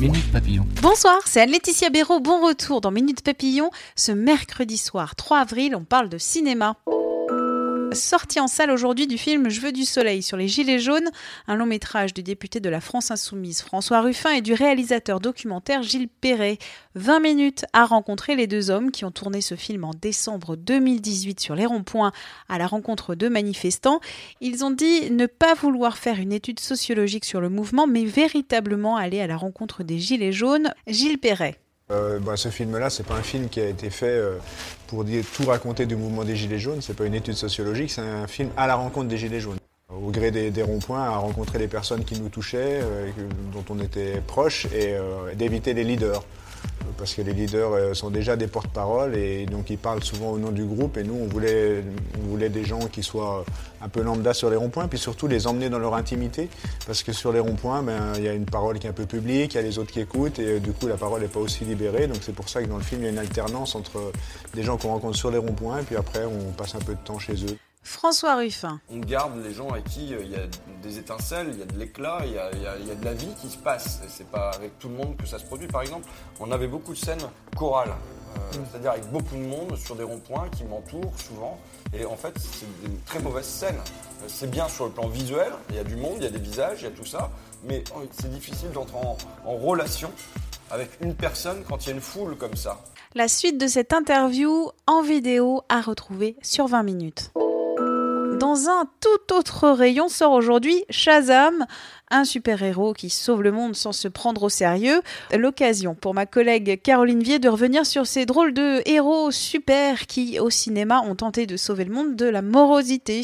Minute Papillon. Bonsoir, c'est Anne-Laetitia Béraud. Bon retour dans Minute Papillon. Ce mercredi soir, 3 avril, on parle de cinéma. Sorti en salle aujourd'hui du film Je veux du soleil sur les Gilets jaunes, un long métrage du député de la France Insoumise François Ruffin et du réalisateur documentaire Gilles Perret. 20 minutes à rencontrer les deux hommes qui ont tourné ce film en décembre 2018 sur les ronds-points à la rencontre de manifestants. Ils ont dit ne pas vouloir faire une étude sociologique sur le mouvement, mais véritablement aller à la rencontre des Gilets jaunes. Gilles Perret. Euh, bah, ce film-là, c'est pas un film qui a été fait euh, pour dire, tout raconter du mouvement des Gilets jaunes. C'est pas une étude sociologique, c'est un film à la rencontre des Gilets jaunes. Au gré des, ronds-points, à rencontrer les personnes qui nous touchaient, euh, dont on était proche, et d'éviter les leaders parce que les leaders euh, sont déjà des porte-parole et donc ils parlent souvent au nom du groupe. Et nous on voulait, on voulait des gens qui soient un peu lambda sur les ronds-points puis surtout les emmener dans leur intimité. Parce que sur les ronds-points ben, il y a une parole qui est un peu publique, il y a les autres qui écoutent et euh, du coup la parole n'est pas aussi libérée. Donc c'est pour ça que dans le film il y a une alternance entre des gens qu'on rencontre sur les ronds-points et puis après on passe un peu de temps chez eux. François Ruffin. On garde les gens avec qui euh, il y a des étincelles, il y a de l'éclat, il, il, y a de la vie qui se passe. Et c'est pas avec tout le monde que ça se produit. Par exemple, on avait beaucoup de scènes chorales, euh, c'est-à-dire avec beaucoup de monde sur des ronds-points qui m'entourent souvent. Et en fait, c'est une très mauvaise scène. Euh, c'est bien sur le plan visuel, il y a du monde, il y a des visages, il y a tout ça, mais oh, c'est difficile d'entrer en, en relation avec une personne quand il y a une foule comme ça. La suite de cette interview en vidéo à retrouver sur 20 minutes. Dans un tout autre rayon sort aujourd'hui Shazam, un super-héros qui sauve le monde sans se prendre au sérieux. L'occasion pour ma collègue Caroline Vier de revenir sur ces drôles de héros super qui, au cinéma, ont tenté de sauver le monde de la morosité,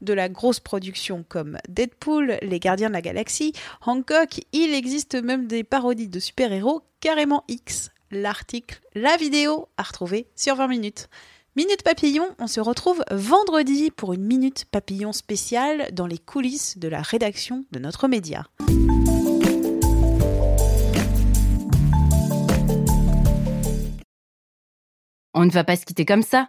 de la grosse production comme Deadpool, Les Gardiens de la Galaxie, Hancock. Il existe même des parodies de super-héros carrément X. L'article, la vidéo à retrouver sur 20 minutes. Minute Papillon, on se retrouve vendredi pour une Minute Papillon spéciale dans les coulisses de la rédaction de notre média. On ne va pas se quitter comme ça.